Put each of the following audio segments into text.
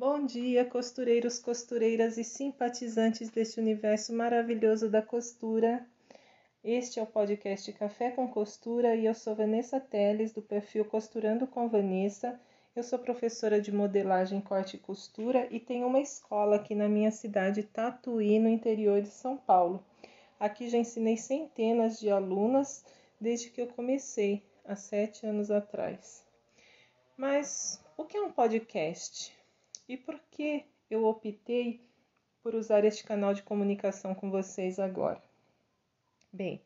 Bom dia, costureiros, costureiras e simpatizantes deste universo maravilhoso da costura. Este é o podcast Café com Costura e eu sou Vanessa Teles, do perfil Costurando com Vanessa. Eu sou professora de modelagem, corte e costura e tenho uma escola aqui na minha cidade Tatuí, no interior de São Paulo. Aqui já ensinei centenas de alunas desde que eu comecei, há sete anos atrás. Mas o que é um podcast? E por que eu optei por usar este canal de comunicação com vocês agora? Bem,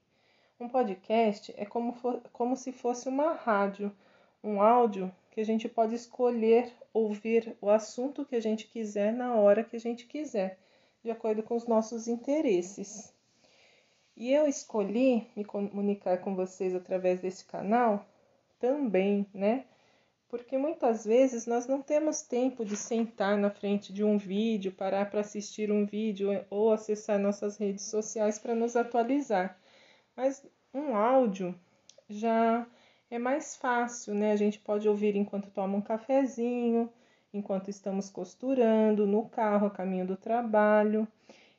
um podcast é como, for, como se fosse uma rádio, um áudio que a gente pode escolher ouvir o assunto que a gente quiser na hora que a gente quiser, de acordo com os nossos interesses. E eu escolhi me comunicar com vocês através desse canal também, né? Porque muitas vezes nós não temos tempo de sentar na frente de um vídeo, parar para assistir um vídeo ou acessar nossas redes sociais para nos atualizar. Mas um áudio já é mais fácil, né? A gente pode ouvir enquanto toma um cafezinho, enquanto estamos costurando, no carro, a caminho do trabalho.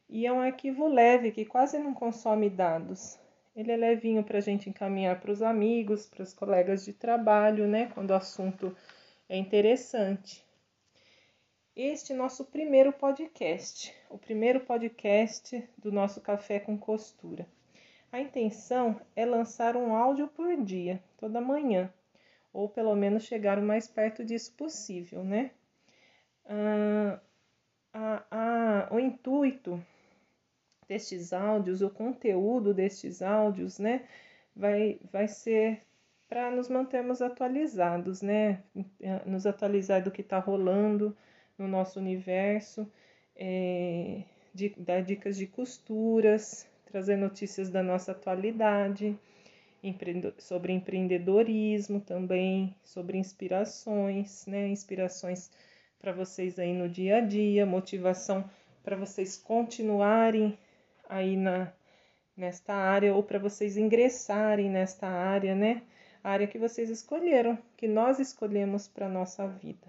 E é um arquivo leve que quase não consome dados. Ele é levinho para a gente encaminhar para os amigos, para os colegas de trabalho, né? Quando o assunto é interessante. Este é nosso primeiro podcast, o primeiro podcast do nosso Café com Costura. A intenção é lançar um áudio por dia, toda manhã, ou pelo menos chegar o mais perto disso possível, né? Ah, a, a, o intuito destes áudios, o conteúdo destes áudios, né, vai, vai ser para nos mantermos atualizados, né, nos atualizar do que está rolando no nosso universo, é, de, dar dicas de costuras, trazer notícias da nossa atualidade, sobre empreendedorismo também, sobre inspirações, né, inspirações para vocês aí no dia a dia, motivação para vocês continuarem aí na nesta área ou para vocês ingressarem nesta área, né? A área que vocês escolheram, que nós escolhemos para nossa vida.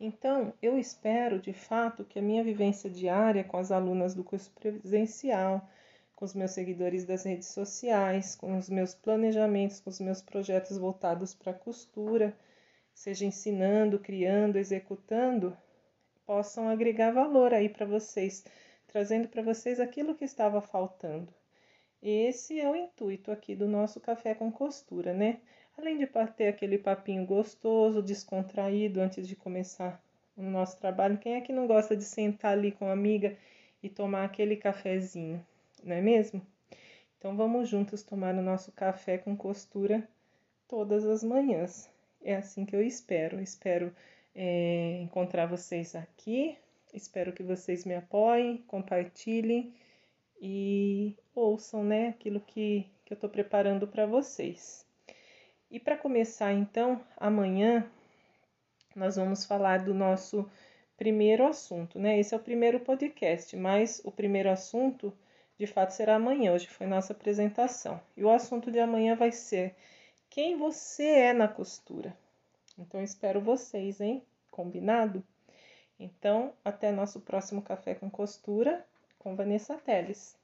Então, eu espero de fato que a minha vivência diária com as alunas do curso presencial, com os meus seguidores das redes sociais, com os meus planejamentos, com os meus projetos voltados para a costura, seja ensinando, criando, executando, possam agregar valor aí para vocês trazendo para vocês aquilo que estava faltando. Esse é o intuito aqui do nosso café com costura, né? Além de ter aquele papinho gostoso, descontraído antes de começar o nosso trabalho, quem é que não gosta de sentar ali com a amiga e tomar aquele cafezinho, não é mesmo? Então vamos juntos tomar o nosso café com costura todas as manhãs. É assim que eu espero. Espero é, encontrar vocês aqui Espero que vocês me apoiem, compartilhem e ouçam né, aquilo que, que eu estou preparando para vocês. E para começar, então, amanhã nós vamos falar do nosso primeiro assunto, né? Esse é o primeiro podcast, mas o primeiro assunto de fato será amanhã. Hoje foi nossa apresentação. E o assunto de amanhã vai ser quem você é na costura. Então espero vocês, hein? Combinado? Então, até nosso próximo Café com Costura com Vanessa Teles.